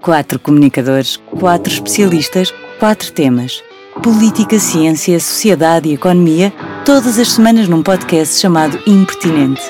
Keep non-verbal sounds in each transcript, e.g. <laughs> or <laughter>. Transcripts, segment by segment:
Quatro comunicadores, quatro especialistas, quatro temas. Política, ciência, sociedade e economia, todas as semanas num podcast chamado Impertinente.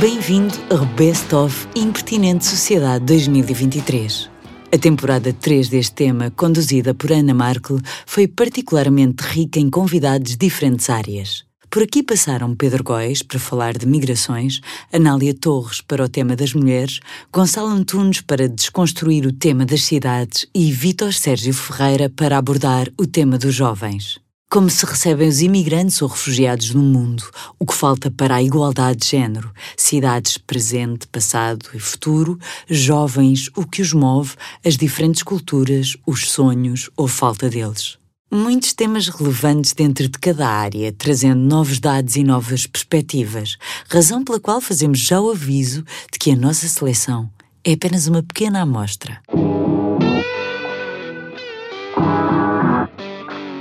Bem-vindo ao Best of Impertinente Sociedade 2023. A temporada 3 deste tema, conduzida por Ana Markel, foi particularmente rica em convidados de diferentes áreas. Por aqui passaram Pedro Góes para falar de migrações, Anália Torres para o tema das mulheres, Gonçalo Antunes para desconstruir o tema das cidades e Vítor Sérgio Ferreira para abordar o tema dos jovens. Como se recebem os imigrantes ou refugiados no mundo, o que falta para a igualdade de género, cidades presente, passado e futuro, jovens, o que os move, as diferentes culturas, os sonhos ou falta deles. Muitos temas relevantes dentro de cada área, trazendo novos dados e novas perspectivas, razão pela qual fazemos já o aviso de que a nossa seleção é apenas uma pequena amostra.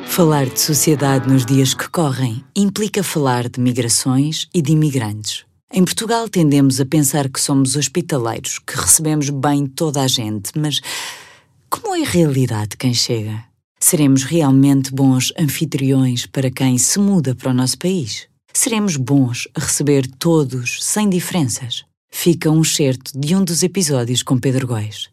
Falar de sociedade nos dias que correm implica falar de migrações e de imigrantes. Em Portugal tendemos a pensar que somos hospitaleiros, que recebemos bem toda a gente, mas como é a realidade de quem chega? Seremos realmente bons anfitriões para quem se muda para o nosso país? Seremos bons a receber todos, sem diferenças? Fica um certo de um dos episódios com Pedro Góes.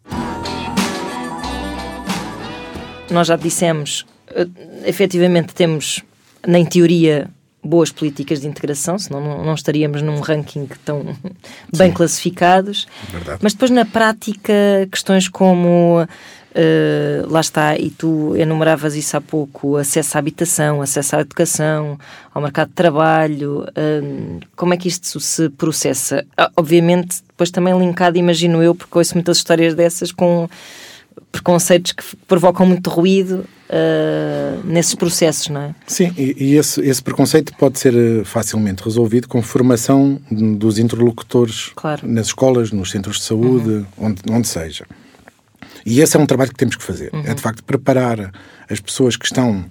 Nós já dissemos, uh, efetivamente temos, nem teoria, boas políticas de integração, senão não, não estaríamos num ranking tão <laughs> bem Sim. classificados. Verdade. Mas depois, na prática, questões como Uh, lá está, e tu enumeravas isso há pouco: acesso à habitação, acesso à educação, ao mercado de trabalho. Uh, como é que isto se processa? Uh, obviamente, depois também linkado, imagino eu, porque ouço muitas histórias dessas com preconceitos que provocam muito ruído nesses processos, não é? Sim, e, e esse, esse, preconceito pode ser eh, facilmente resolvido com formação dos interlocutores claro. nas escolas, nos centros de saúde, uhum. onde, onde seja. E esse é um trabalho que temos que fazer. Uhum. É, de facto, preparar as pessoas que estão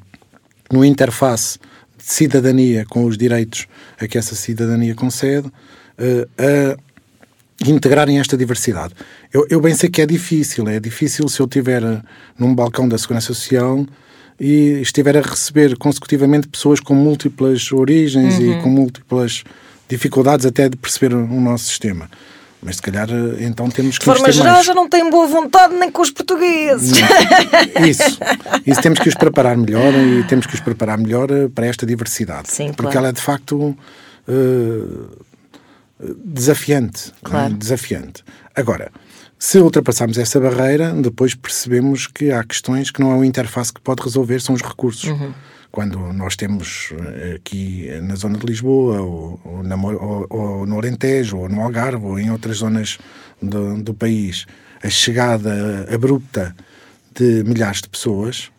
no interface de cidadania com os direitos a que essa cidadania concede uh, a integrarem esta diversidade. Eu, eu, bem sei que é difícil. É difícil se eu estiver num balcão da Segurança Social e estiver a receber consecutivamente pessoas com múltiplas origens uhum. e com múltiplas dificuldades até de perceber o nosso sistema. Mas se calhar então temos que. De forma geral, mais. já não tem boa vontade nem com os portugueses. Isso. Isso temos que os preparar melhor e temos que os preparar melhor para esta diversidade. Sim, porque claro. ela é de facto uh, desafiante. Claro. É? Desafiante. Agora, se ultrapassarmos essa barreira, depois percebemos que há questões que não é o interface que pode resolver, são os recursos. Uhum quando nós temos aqui na zona de Lisboa, ou, ou, na, ou, ou no Alentejo, ou no Algarve, ou em outras zonas do, do, país, a chegada abrupta de milhares de pessoas,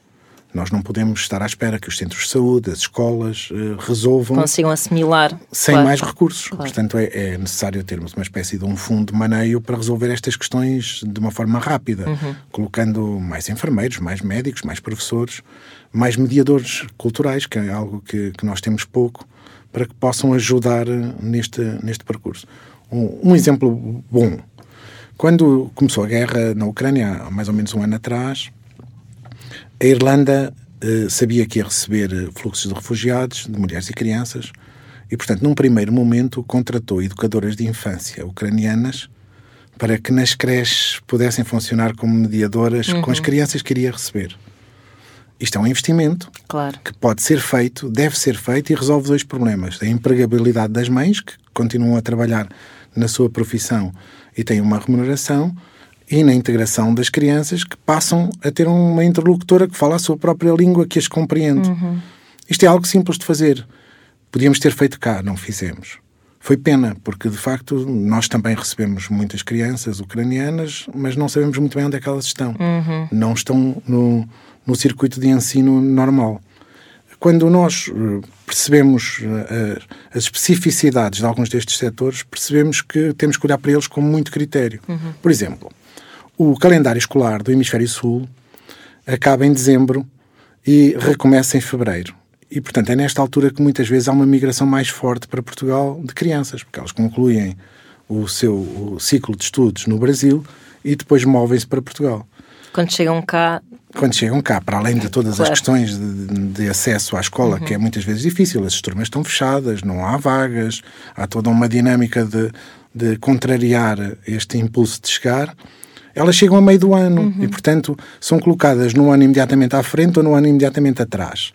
nós não podemos estar à espera que os centros de saúde, as escolas, uh, resolvam. Consigam assimilar. Sem claro. mais recursos. Claro. Portanto, é, é, necessário termos uma espécie de um fundo de maneio para resolver estas questões de uma forma rápida, uhum. colocando mais enfermeiros, mais médicos, mais professores, mais mediadores culturais, que é algo que, que nós temos pouco, para que possam ajudar neste, neste percurso. Um, um exemplo bom. Quando começou a guerra na Ucrânia, há mais ou menos um ano atrás, a Irlanda eh, sabia que ia receber fluxos de refugiados, de mulheres e crianças, e, portanto, num primeiro momento, contratou educadoras de infância ucranianas para que nas creches pudessem funcionar como mediadoras uhum. com as crianças que iria receber. Isto é um investimento claro. que pode ser feito, deve ser feito e resolve dois problemas. A empregabilidade das mães, que continuam a trabalhar na sua profissão e têm uma remuneração, e na integração das crianças que passam a ter uma interlocutora que fala a sua própria língua, que as compreende. Uhum. Isto é algo simples de fazer. Podíamos ter feito cá, não fizemos. Foi pena, porque de facto nós também recebemos muitas crianças ucranianas, mas não sabemos muito bem onde é que elas estão. Uhum. Não estão no, no circuito de ensino normal. Quando nós percebemos uh, as especificidades de alguns destes setores, percebemos que temos que olhar para eles com muito critério. Uhum. Por exemplo, o calendário escolar do Hemisfério Sul acaba em dezembro e recomeça em fevereiro. E, portanto, é nesta altura que muitas vezes há uma migração mais forte para Portugal de crianças, porque elas concluem o seu o ciclo de estudos no Brasil e depois movem-se para Portugal. Quando chegam cá. Quando chegam cá, para além de todas claro. as questões de, de, acesso à escola, uhum. que é muitas vezes difícil, as turmas estão fechadas, não há vagas, há toda uma dinâmica de, de contrariar este impulso de chegar elas chegam a meio do ano uhum. e, portanto, são colocadas no ano imediatamente à frente ou no ano imediatamente atrás,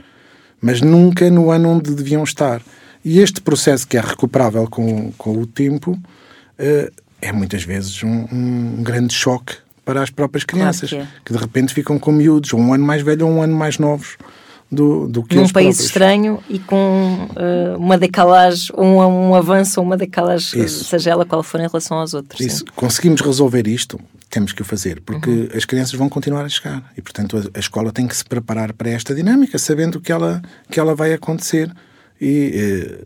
mas nunca no ano onde deviam estar. E este processo, que é recuperável com, com o tempo, uh, é muitas vezes um, um, grande choque para as próprias crianças, claro que, é. que, de repente ficam com miúdos, um ano mais velho ou um ano mais novos do, do que Num país próprios. estranho e com uh, uma decalagem, um, um avanço ou uma decalagem, Isso. seja ela qual for em relação aos outros. Isso. Conseguimos resolver isto, temos que o fazer, porque uhum. as crianças vão continuar a chegar e, portanto, a, a, escola tem que se preparar para esta dinâmica, sabendo que ela, que ela vai acontecer e. Eh,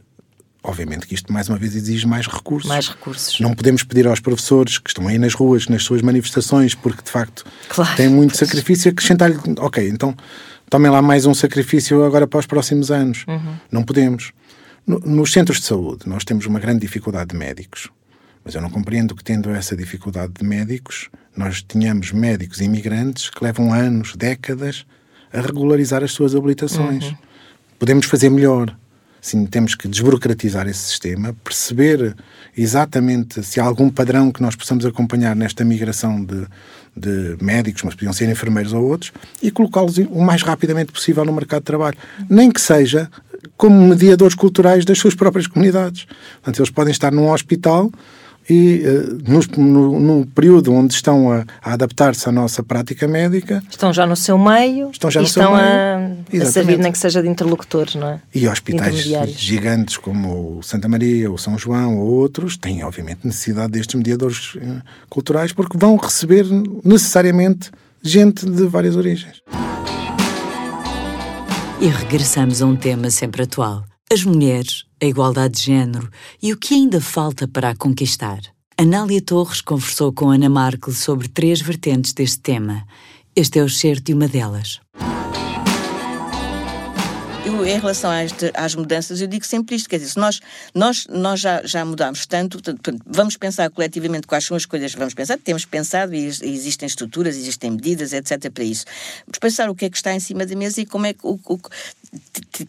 obviamente que isto, mais uma vez, exige mais recursos. Mais recursos. Não podemos pedir aos professores que estão aí nas ruas, nas suas manifestações, porque de facto claro, têm muito pois. sacrifício, acrescentar-lhe, ok, então tomem lá mais um sacrifício agora para os próximos anos. Uhum. Não podemos. No, nos centros de saúde, nós temos uma grande dificuldade de médicos. Mas eu não compreendo que, tendo essa dificuldade de médicos, nós tenhamos médicos imigrantes que levam anos, décadas, a regularizar as suas habilitações. Uhum. Podemos fazer melhor. Sim, temos que desburocratizar esse sistema, perceber exatamente se há algum padrão que nós possamos acompanhar nesta migração de, de médicos, mas podiam ser enfermeiros ou outros, e colocá-los o mais rapidamente possível no mercado de trabalho. Nem que seja como mediadores culturais das suas próprias comunidades. Portanto, eles podem estar num hospital e uh, no, no, período onde estão a, a adaptar-se à nossa prática médica estão já no seu meio estão já no estão seu meio. A, a servir nem que seja de interlocutores, não é? E hospitais gigantes como o Santa Maria, o São João ou outros têm obviamente necessidade destes mediadores uh, culturais porque vão receber necessariamente gente de várias origens. E regressamos a um tema sempre atual as mulheres, a igualdade de género e o que ainda falta para a conquistar. Anália Torres conversou com Ana Markel sobre três vertentes deste tema. Este é o certo de uma delas. Eu, em relação às, mudanças, eu digo sempre isto: quer dizer, nós, nós, nós já, já mudámos tanto, vamos pensar coletivamente quais são as coisas que vamos pensar, temos pensado e existem estruturas, existem medidas, etc. para isso. Vamos pensar o que é que está em cima da mesa e como é que o, o,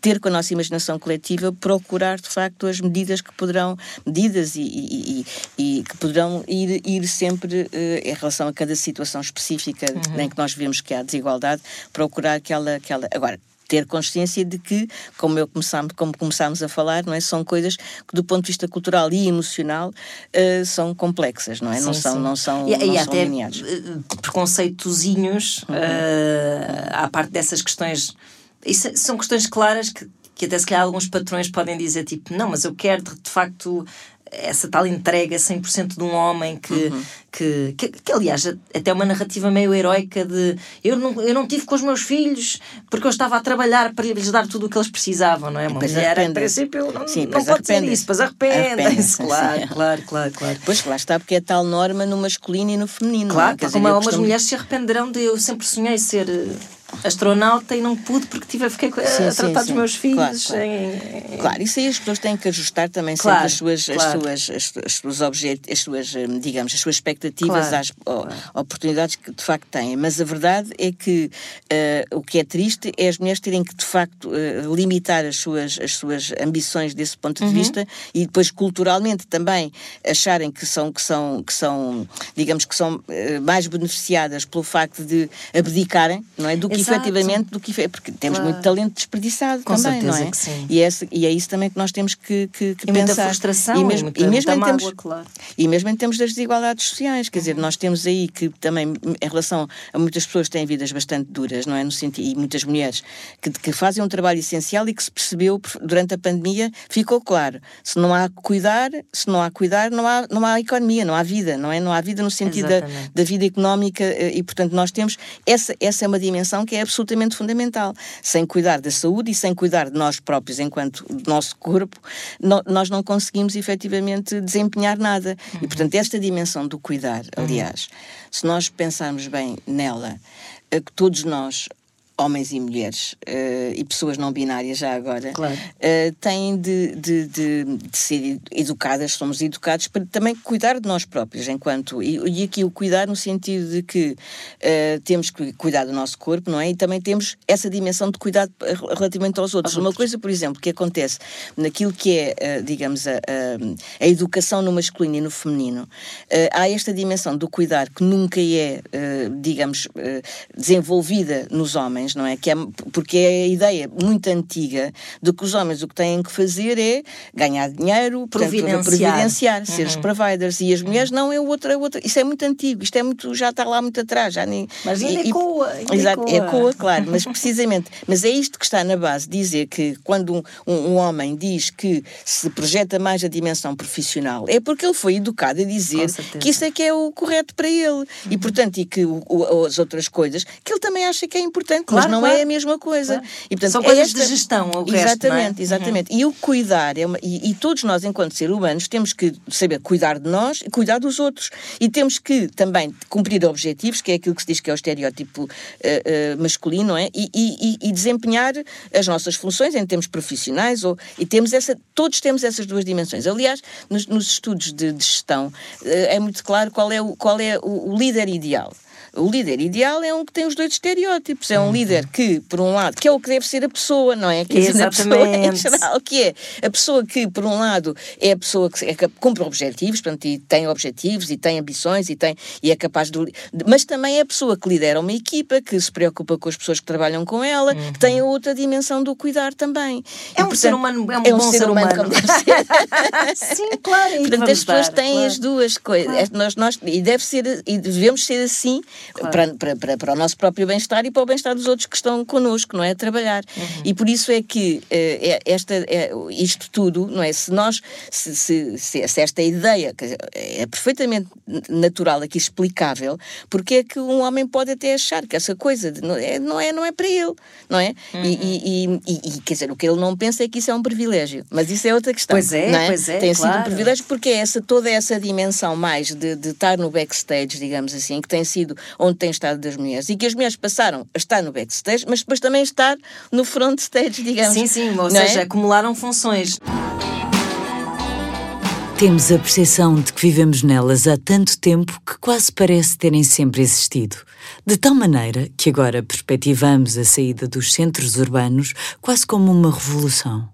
ter com a nossa imaginação coletiva, procurar de facto as medidas que poderão, medidas e, e, e, e que poderão ir, ir sempre uh, em relação a cada situação específica uhum. em que nós vemos que há desigualdade, procurar que ela, que ela agora ter consciência de que, como, eu começamos, como começámos a falar, não é? são coisas que, do ponto de vista cultural e emocional, uh, são complexas, não é? Sim, não, são, não são E, não e são até lineares. preconceitozinhos uhum. uh, à parte dessas questões isso são questões claras que, que até se calhar alguns patrões podem dizer tipo, não, mas eu quero de, de facto essa tal entrega 100% de um homem que, uhum. que, que, que, aliás, até uma narrativa meio heroica de eu não, eu não tive com os meus filhos porque eu estava a trabalhar para lhes dar tudo o que eles precisavam, não é? Uma mulher, em princípio, não, Sim, não pode ser isso, depois arrependem-se, claro, claro, claro, claro. Pois lá está, porque é tal norma no masculino e no feminino. Claro, não é? como algumas mulheres se arrependerão de eu sempre sonhei ser astronauta e não pude porque tive, fiquei sim, a tratar sim, dos meus filhos. Claro, claro. Em... claro, isso aí as pessoas têm que ajustar também claro, sempre as suas, claro. as suas, as, as suas objetos, as suas, hum, digamos, as suas expectativas às oportunidades que de facto têm. Mas a verdade é que uh, o que é triste é as mulheres terem que de facto uh, limitar as suas, as suas ambições desse ponto de uhum. vista e depois culturalmente também acharem que são, que são, que são digamos que são uh, mais beneficiadas pelo facto de abdicarem, não é? Do que. Efetivamente do que porque temos claro. muito talento desperdiçado Com também, não é? Que sim. E, é, e é isso também que nós temos que, que, que e pensar. Muita frustração e mesmo, e, mesmo em termos, claro. e mesmo em termos das desigualdades sociais, quer uhum. dizer, nós temos aí que também em relação a muitas pessoas que têm vidas bastante duras, não é? No sentido, e muitas mulheres que, que fazem um trabalho essencial e que se percebeu durante a pandemia, ficou claro, se não há cuidar, se não há cuidar, não há, não há economia, não há vida, não é? Não há vida no sentido da, da vida económica eh, e, portanto, nós temos essa, essa é uma dimensão que é absolutamente fundamental. Sem cuidar da saúde e sem cuidar de nós próprios enquanto nosso corpo, no, nós não conseguimos efetivamente desempenhar nada. Uhum. E, portanto, esta dimensão do cuidar, uhum. aliás, uhum. se nós pensarmos bem nela, que todos nós homens e mulheres uh, e pessoas não binárias já agora claro. uh, têm de, de, de, de, ser educadas, somos educados para também cuidar de nós próprios enquanto e, e aqui o cuidar no sentido de que uh, temos que cuidar do nosso corpo, não é? E também temos essa dimensão de cuidado relativamente aos outros. Aos Uma outros. coisa, por exemplo, que acontece naquilo que é, digamos, a, a, a, educação no masculino e no feminino, há esta dimensão do cuidar que nunca é, digamos, desenvolvida nos homens homens, não é? Que é porque é a ideia muito antiga de que os homens o que têm que fazer é ganhar dinheiro, providenciar, portanto, providenciar uhum. ser os providers. E as mulheres não é outra, é outra. Isso é muito antigo, isto é muito, já está lá muito atrás. Já nem, mas ainda ecoa. Ainda exato, ecoa. ecoa, claro, mas <laughs> precisamente. Mas é isto que está na base, dizer que quando um, um, um homem diz que se projeta mais a dimensão profissional, é porque ele foi educado a dizer que isso é que é o correto para ele. Uhum. E, portanto, e que o, o, as outras coisas que ele também acha que é importante claro, mas não claro. é a mesma coisa. Claro. E, portanto, São coisas esta... de gestão, o Exatamente, resto, é? exatamente. Uhum. E o cuidar, é uma... e, e, todos nós, enquanto seres humanos, temos que saber cuidar de nós e cuidar dos outros. E temos que também cumprir objetivos, que é aquilo que se diz que é o estereótipo uh, uh, masculino, é? E, e, e, desempenhar as nossas funções em termos profissionais, ou, e temos essa, todos temos essas duas dimensões. Aliás, nos, nos estudos de, de gestão, uh, é muito claro qual é o, qual é o, o líder ideal. O líder ideal é um que tem os dois estereótipos. É um uhum. líder que, por um lado, que é o que deve ser a pessoa, não é? Que Exatamente. A pessoa em geral, que é a pessoa que, por um lado, é a pessoa que, é, que cumpre objetivos, portanto, e tem objetivos, e tem ambições, e, tem, e é capaz de. Mas também é a pessoa que lidera uma equipa, que se preocupa com as pessoas que trabalham com ela, uhum. que tem a outra dimensão do cuidar também. É e, um portanto, ser humano, é um, é um bom ser, ser humano. humano. <laughs> Sim, claro. portanto, as pessoas têm claro. as duas coisas. Claro. Nós, nós, e deve ser, e devemos ser assim claro. para, para para, o nosso próprio bem-estar e para o bem-estar dos outros que estão connosco, não é? A trabalhar. Uhum. E por isso é que uh, esta, é, isto tudo, não é? Se nós, se, se, se, esta ideia é perfeitamente natural aqui, explicável, porque é que um homem pode até achar que essa coisa de, não, é, não, é, não é para ele, não é? Uhum. E, e, e, e, quer dizer, o que ele não pensa é que isso é um privilégio, mas isso é outra questão. Pois é, é? pois é. Tem claro. sido um privilégio porque é essa, toda essa dimensão mais de, de estar no backstage, digamos assim, que tem sido onde tem estado das mulheres e que as mulheres passaram a estar no backstage, mas depois também estar no front stage, digamos. Sim, sim, ou seja, é? acumularam funções. Temos a percepção de que vivemos nelas há tanto tempo que quase parece terem sempre existido. De tal maneira que agora perspectivamos a saída dos centros urbanos quase como uma revolução.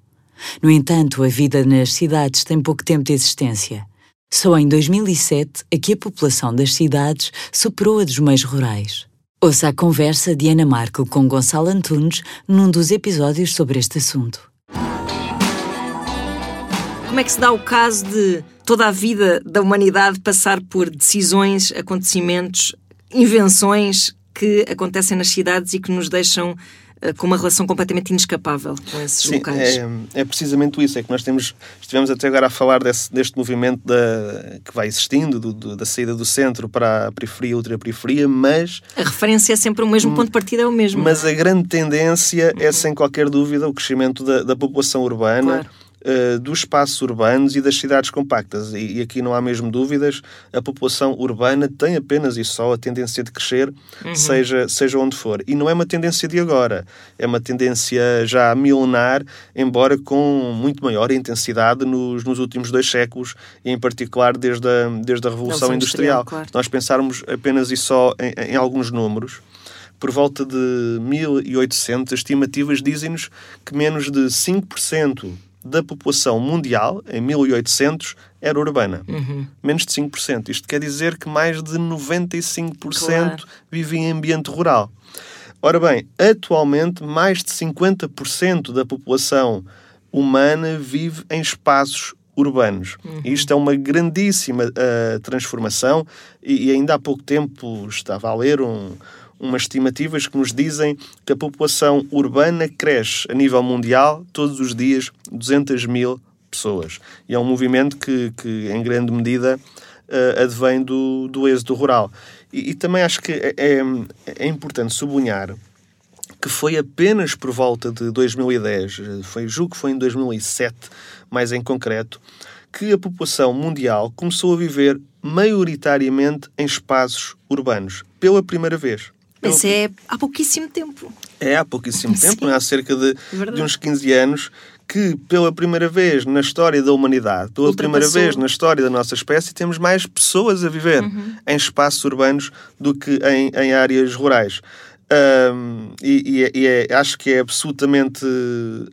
No entanto, a vida nas cidades tem pouco tempo de existência. Só em 2007 é que a população das cidades superou a dos meios rurais. Ouça a conversa de Ana Marco com Gonçalo Antunes num dos episódios sobre este assunto. Como é que se dá o caso de toda a vida da humanidade passar por decisões, acontecimentos, invenções que acontecem nas cidades e que nos deixam com uma relação completamente inescapável com esses Sim, locais. É, é precisamente isso, é que nós temos, estivemos até agora a falar desse, deste movimento da, que vai existindo, do, do, da saída do centro para a periferia, ultra-periferia, mas... A referência é sempre o mesmo, ponto de partida é o mesmo. Mas a grande tendência é, sem qualquer dúvida, o crescimento da, da população urbana, claro uh, dos espaços urbanos e das cidades compactas. E, e, aqui não há mesmo dúvidas, a população urbana tem apenas e só a tendência de crescer, uhum. seja, seja onde for. E não é uma tendência de agora, é uma tendência já milenar, embora com muito maior intensidade nos, nos últimos dois séculos, e em particular desde a, desde a Revolução Industrial. Industrial claro. Nós pensarmos apenas e só em, em alguns números por volta de 1800, as estimativas dizem-nos que menos de 5% da população mundial, em 1800, era urbana. Uhum. Menos de 5%. Isto quer dizer que mais de 95% claro. vivia em ambiente rural. Ora bem, atualmente, mais de 50% da população humana vive em espaços urbanos. Uhum. Isto é uma grandíssima uh, transformação e, e, ainda há pouco tempo estava a ler um, umas estimativas que nos dizem que a população urbana cresce a nível mundial todos os dias 200 mil pessoas. E é um movimento que, que em grande medida, uh, advém do, do êxodo rural. E, e também acho que é, é, é importante sublinhar que foi apenas por volta de 2010, foi, julgo que foi em 2007, mais em concreto, que a população mundial começou a viver maioritariamente em espaços urbanos, pela primeira vez. Mas é há pouquíssimo tempo. É há pouquíssimo tempo, não é? há cerca de, de uns 15 anos, que pela primeira vez na história da humanidade, pela primeira vez na história da nossa espécie, temos mais pessoas a viver uhum. em espaços urbanos do que em, em áreas rurais. Um, e, e, é, e é, acho que é absolutamente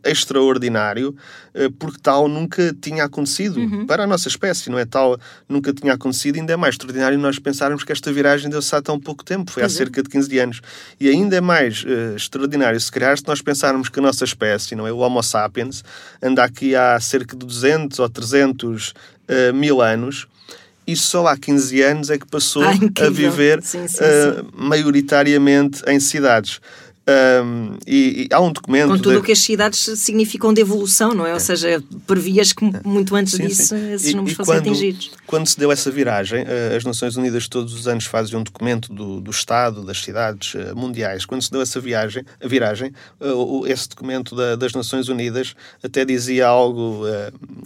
extraordinário uh, porque tal nunca tinha acontecido uhum. para a nossa espécie, não é? Tal nunca tinha acontecido, ainda é mais extraordinário nós pensarmos que esta viragem deu-se há tão pouco tempo, foi pois há é. cerca de 15 anos. E ainda é mais uh, extraordinário se calhar se nós pensarmos que a nossa espécie, não é? O Homo sapiens, anda aqui há cerca de 200 ou 300 uh, eh, mil anos e só há 15 anos é que passou ah, a viver sim, sim, uh, maioritariamente em cidades. Um, e, e, há um documento. Com tudo o de... que as cidades significam de evolução, não é? Ou seja, previas que muito antes sim, disso sim. esses números e, fossem quando, atingidos. Quando se deu essa viragem, eh, as Nações Unidas todos os anos fazem um documento do, do Estado, das cidades eh, mundiais. Quando se deu essa viagem, a viragem, eh, esse documento da, das Nações Unidas até dizia algo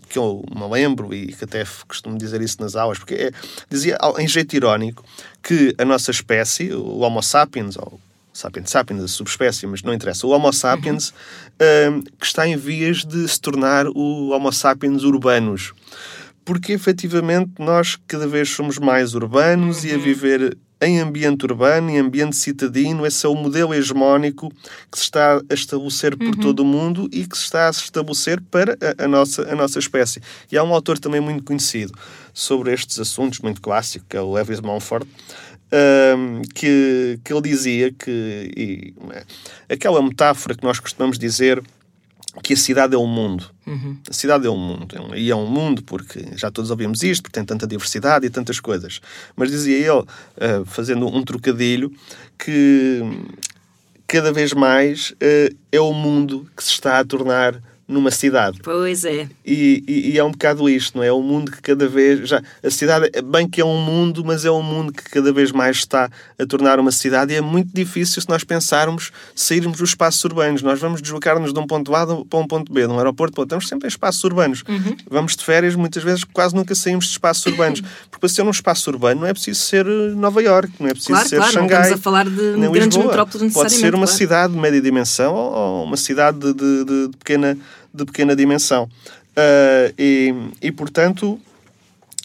que eu me lembro e que até costumo dizer isso nas aulas, porque é, dizia em jeito irónico que a nossa espécie, o Homo sapiens, ou sapiens sapiens, a subespécie, mas não interessa. O Homo sapiens uhum. uh, que está em vias de se tornar o Homo sapiens urbanos. Porque efetivamente nós cada vez somos mais urbanos uhum. e a uhum. viver em ambiente urbano, em ambiente citadino, esse é o modelo hegemónico que se está a estabelecer por uhum. todo o mundo e que se está a se estabelecer para a, a, nossa, a nossa espécie. E há um autor também muito conhecido sobre estes assuntos, muito clássico, que é o Lewis Mumford, um, que, que ele dizia que e, aquela metáfora que nós costumamos dizer que a cidade é o mundo. Uhum. A cidade é um mundo. E é um mundo porque já todos ouvimos isto, porque tem tanta diversidade e tantas coisas. Mas dizia ele, uh, fazendo um trocadilho, que cada vez mais uh, é o mundo que se está a tornar numa cidade. Pois é. E, e, e, é um bocado isto, não é? É um mundo que cada vez. Já, a cidade, bem que é um mundo, mas é um mundo que cada vez mais está a tornar uma cidade e é muito difícil se nós pensarmos sairmos dos espaços urbanos. Nós vamos deslocar-nos de um ponto A para um ponto B, de um aeroporto para outro. Estamos sempre em espaços urbanos. Uhum. Vamos de férias, muitas vezes quase nunca saímos de espaços urbanos. <laughs> Porque para ser um espaço urbano não é preciso ser eh, Nova York, não é preciso claro, ser claro, Xangai. Estamos a falar de grandes metrópoles Pode ser uma claro. cidade de média dimensão ou uma cidade de, de, de pequena de pequena dimensão. Uh, e, e, portanto,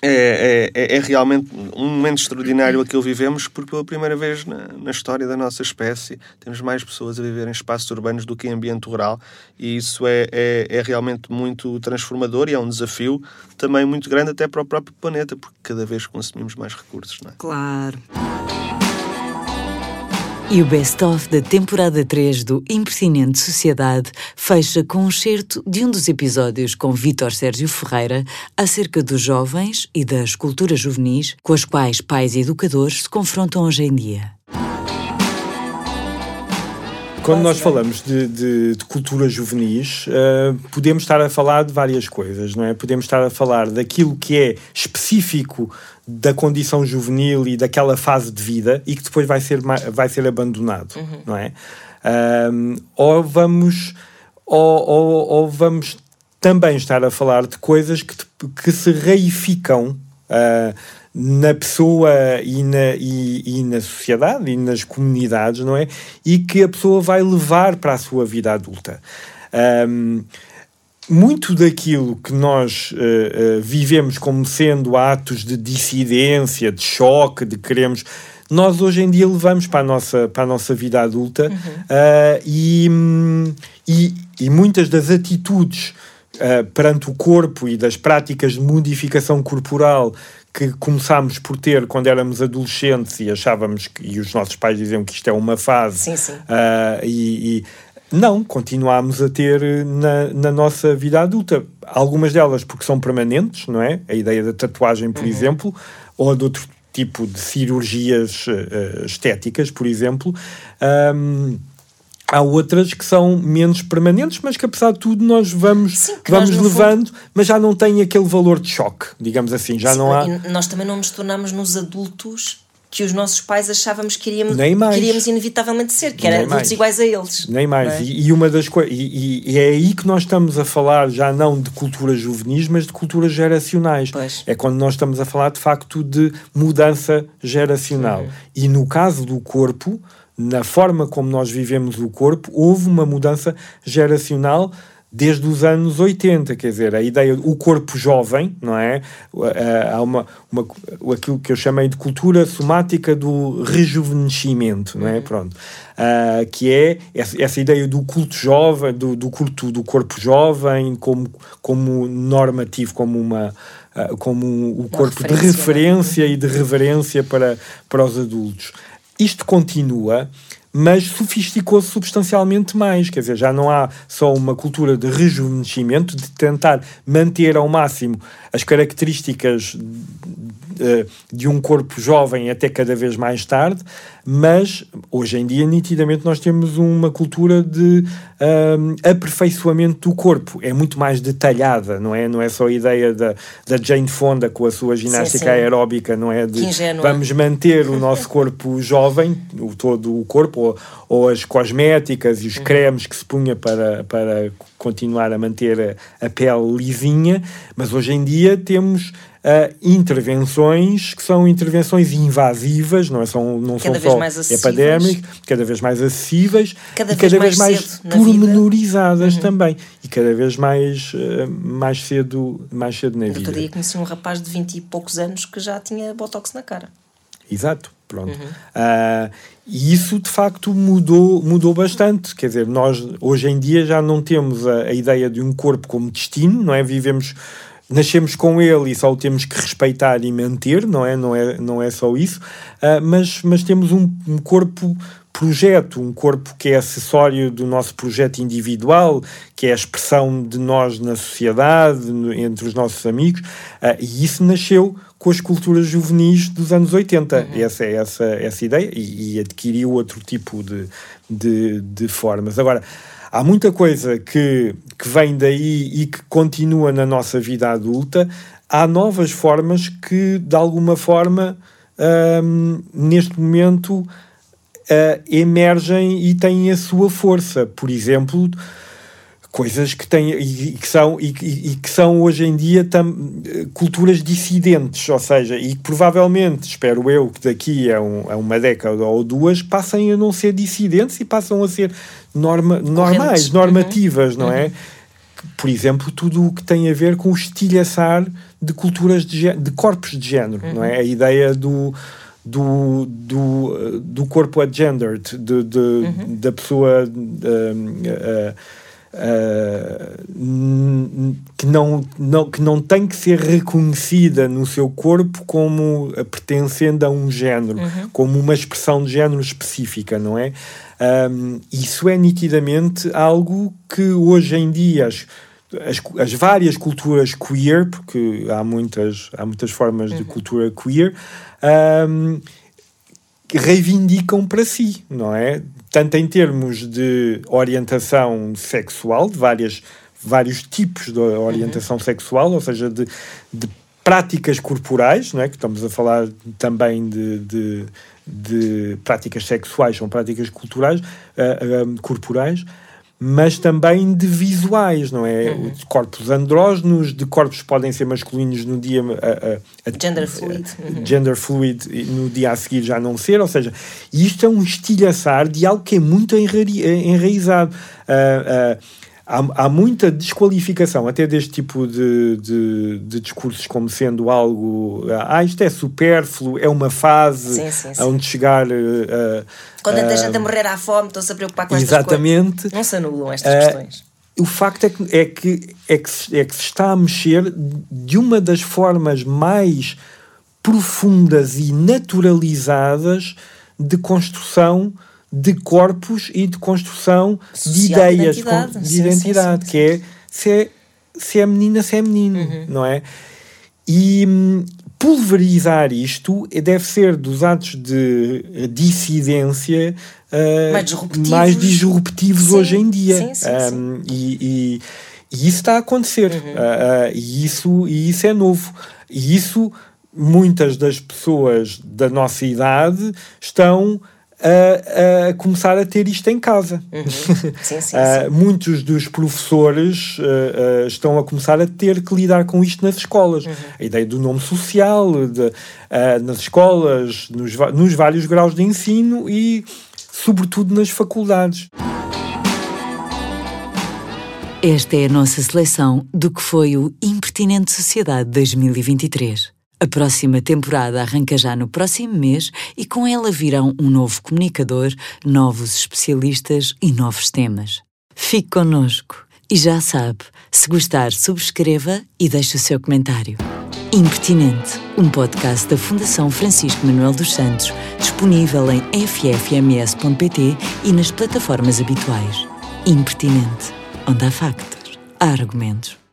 é, é, é, realmente um momento extraordinário aquilo que vivemos, porque pela primeira vez na, na, história da nossa espécie temos mais pessoas a viver em espaços urbanos do que em ambiente rural, e isso é, é, é realmente muito transformador e é um desafio também muito grande até para o próprio planeta, porque cada vez consumimos mais recursos. Não é? Claro. E o best-of da temporada 3 do Impertinente Sociedade fecha com um certo de um dos episódios com Vítor Sérgio Ferreira acerca dos jovens e das culturas juvenis com as quais pais e educadores se confrontam hoje em dia. Quando nós falamos de, de, de cultura juvenis, uh, podemos estar a falar de várias coisas, não é? Podemos estar a falar daquilo que é específico da condição juvenil e daquela fase de vida e que depois vai ser, vai ser abandonado, uhum. não é? Um, ou vamos ou, ou, ou, vamos também estar a falar de coisas que, que se reificam uh, na pessoa e na, e, e, na sociedade e nas comunidades, não é? E que a pessoa vai levar para a sua vida adulta. Um, muito daquilo que nós uh, uh, vivemos como sendo atos de dissidência, de choque, de queremos, nós hoje em dia levamos para a nossa, para a nossa vida adulta uhum. uh, e, e, e, muitas das atitudes perante o corpo e das práticas de modificação corporal que começámos por ter quando éramos adolescentes e achávamos que, e os nossos pais diziam que isto é uma fase sim, sim. e, e não, continuamos a ter eh, na, na, nossa vida adulta. Algumas delas porque são permanentes, não é? A ideia da tatuagem, por uhum. exemplo, ou de outro tipo de cirurgias uh, estéticas, por exemplo. Um, há outras que são menos permanentes, mas que apesar de tudo nós vamos, Sim, vamos nós, levando, fundo... mas já não tem aquele valor de choque, digamos assim. Já Sim, não há. Nós também não nos tornamos nos adultos que os nossos pais achávamos que iríamos, que iríamos inevitavelmente ser, que era adultos iguais a eles. Nem mais. É? E, e, uma das coisas, e, e, é aí que nós estamos a falar já não de culturas juvenis, mas de culturas geracionais. Pois. É quando nós estamos a falar de facto de mudança geracional. Uhum. E no caso do corpo, na forma como nós vivemos o corpo, houve uma mudança geracional desde os anos 80, quer dizer, a ideia, o corpo jovem, não é? Há uma, uma, aquilo que eu chamei de cultura somática do rejuvenescimento, não é? Uhum. Pronto. Uh, que é essa, ideia do culto jovem, do, do, culto do corpo jovem como, como normativo, como uma uh, como o corpo referência, de referência é? e de reverência para, para os adultos. Isto continua, mas sofisticou-se substancialmente mais. Quer dizer, já não há só uma cultura de rejuvenescimento, de tentar manter ao máximo as características eh, de um corpo jovem até cada vez mais tarde, mas hoje em dia, nitidamente, nós temos uma cultura de um, aperfeiçoamento do corpo. É muito mais detalhada, não é? Não é só a ideia da, da Jane Fonda com a sua ginástica sim, sim. aeróbica, não é? De vamos manter o nosso corpo jovem, o, todo o corpo, ou, ou as cosméticas e os uhum. cremes que se punha para, para continuar a manter a, a pele lisinha, mas hoje em dia temos uh, intervenções que são intervenções invasivas, não, é? são, não cada são só epidémicas, cada vez mais acessíveis cada e cada vez mais, mais pormenorizadas uhum. também e cada vez mais, uh, mais, cedo, mais cedo na vida. Outro dia conheci um rapaz de 20 e poucos anos que já tinha botox na cara. Exato, pronto. Uhum. Uh, e isso de facto mudou, mudou bastante. Quer dizer, nós hoje em dia já não temos a, a ideia de um corpo como destino, não é? Vivemos nascemos com ele e só o temos que respeitar e manter, não é, não é, não é só isso, uh, mas, mas temos um, um, corpo projeto, um corpo que é acessório do nosso projeto individual, que é a expressão de nós na sociedade, entre os nossos amigos, uh, e isso nasceu com as culturas juvenis dos anos 80, uhum. essa é essa, essa ideia, e, e adquiriu outro tipo de, de, de formas. Agora, há muita coisa que, que vem daí e que continua na nossa vida adulta. Há novas formas que, de alguma forma, um, neste momento uh, emergem e têm a sua força. Por exemplo, coisas que têm e, que são e, e, que são hoje em dia tam, culturas dissidentes, ou seja, e que provavelmente, espero eu, que daqui a, um, a, uma década ou duas passem a não ser dissidentes e passam a ser norma, normais, normativas, uhum. não é? Uhum. Por exemplo, tudo o que tem a ver com o estilhaçar de culturas de, de corpos de género, uhum. não é? Uhum. A ideia do do, do, do corpo agendered, de, de uhum. da pessoa uh, uh, que, não, não, que não tem que ser reconhecida no seu corpo como pertencendo a um género, uhum. como uma expressão de género específica, não é? Um, isso é nitidamente algo que hoje em dia as, as, as, várias culturas queer, porque há muitas, há muitas formas uhum. de cultura queer, um, reivindicam para si, não é? tanto em termos de orientação sexual, de várias, vários tipos de orientação uhum. sexual, ou seja, de, de práticas corporais, não é? que estamos a falar também de, de, de práticas sexuais, são práticas culturais, uh, uh, corporais, mas também de visuais, não é? Uhum. De corpos andrógenos, de corpos que podem ser masculinos no dia. A, a, a, gender fluid. Uhum. Gender fluid no dia a seguir já não ser, ou seja, isto é um estilhaçar de algo que é muito enraizado. Uh, uh, há, há muita desqualificação até deste tipo de, de, de, discursos como sendo algo ah, isto é supérfluo, é uma fase sim, sim, sim. onde chegar uh, quando uh, a gente a morrer à fome estão-se a preocupar com exatamente, estas coisas. Não se anulam estas uh, questões. o facto é que, é, que, é, que, é que se está a mexer de uma das formas mais profundas e naturalizadas de construção de corpos e de construção Social de ideias de identidade, de identidade sim, sim, que é se, é se é menina, se é menino, uhum. não é? E hum, pulverizar isto deve ser dos atos de dissidência uh, mais disruptivos, mais disruptivos hoje em dia. Um, e, e, e, isso está a acontecer. Uhum. Uh, uh, e, isso, e isso é novo. E isso muitas das pessoas da nossa idade estão a, a, começar a ter isto em casa. Uhum. <laughs> Sim, sim, uh, muitos dos professores uh, uh, estão a começar a ter que lidar com isto nas escolas. Uhum. A ideia do nome social, de, nas escolas, nos, nos vários graus de ensino e, sobretudo, nas faculdades. Esta é a nossa seleção do que foi o Impertinente Sociedade 2023. A próxima temporada arranca já no próximo mês e com ela virão um novo comunicador, novos especialistas e novos temas. Fique connosco e já sabe, se gostar, subscreva e deixe o seu comentário. Impertinente, um podcast da Fundação Francisco Manuel dos Santos, disponível em ffms.pt e nas plataformas habituais. Impertinente, onde há factos, há argumentos.